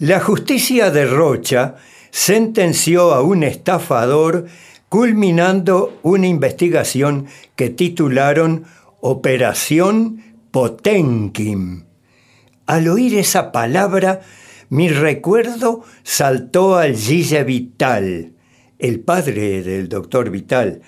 La justicia de Rocha sentenció a un estafador culminando una investigación que titularon Operación Potenkin. Al oír esa palabra, mi recuerdo saltó al Gille Vital, el padre del doctor Vital.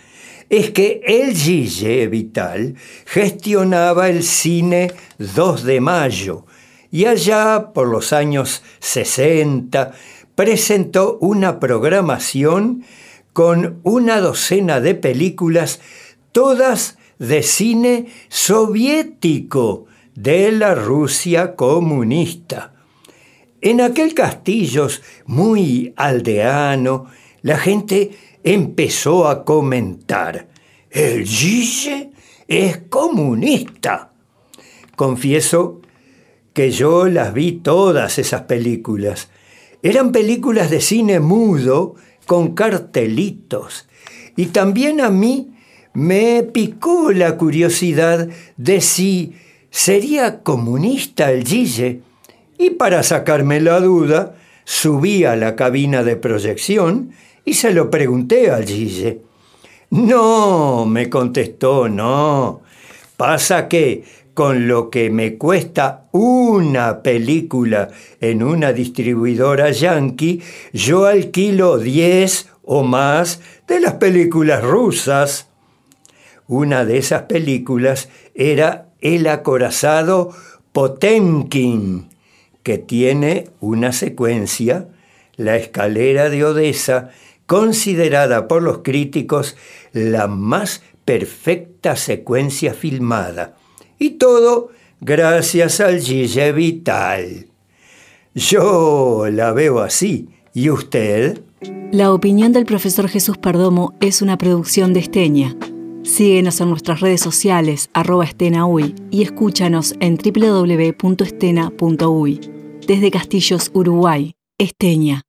Es que el Gille Vital gestionaba el cine 2 de mayo y allá por los años 60 presentó una programación con una docena de películas, todas de cine soviético de la Rusia comunista. En aquel castillo muy aldeano, la gente empezó a comentar, el Gille es comunista. Confieso que yo las vi todas esas películas. Eran películas de cine mudo con cartelitos. Y también a mí me picó la curiosidad de si sería comunista el Gille. Y para sacarme la duda, subí a la cabina de proyección y se lo pregunté al Gille. No, me contestó, no. Pasa que con lo que me cuesta una película en una distribuidora yankee, yo alquilo 10 o más de las películas rusas. Una de esas películas era El acorazado Potemkin, que tiene una secuencia, la escalera de Odessa, considerada por los críticos la más perfecta secuencia filmada y todo gracias al Gille Vital. Yo la veo así. ¿Y usted? La opinión del profesor Jesús Perdomo es una producción de Esteña. Síguenos en nuestras redes sociales, arroba estenaui, y escúchanos en www.estena.uy. Desde Castillos, Uruguay, Esteña.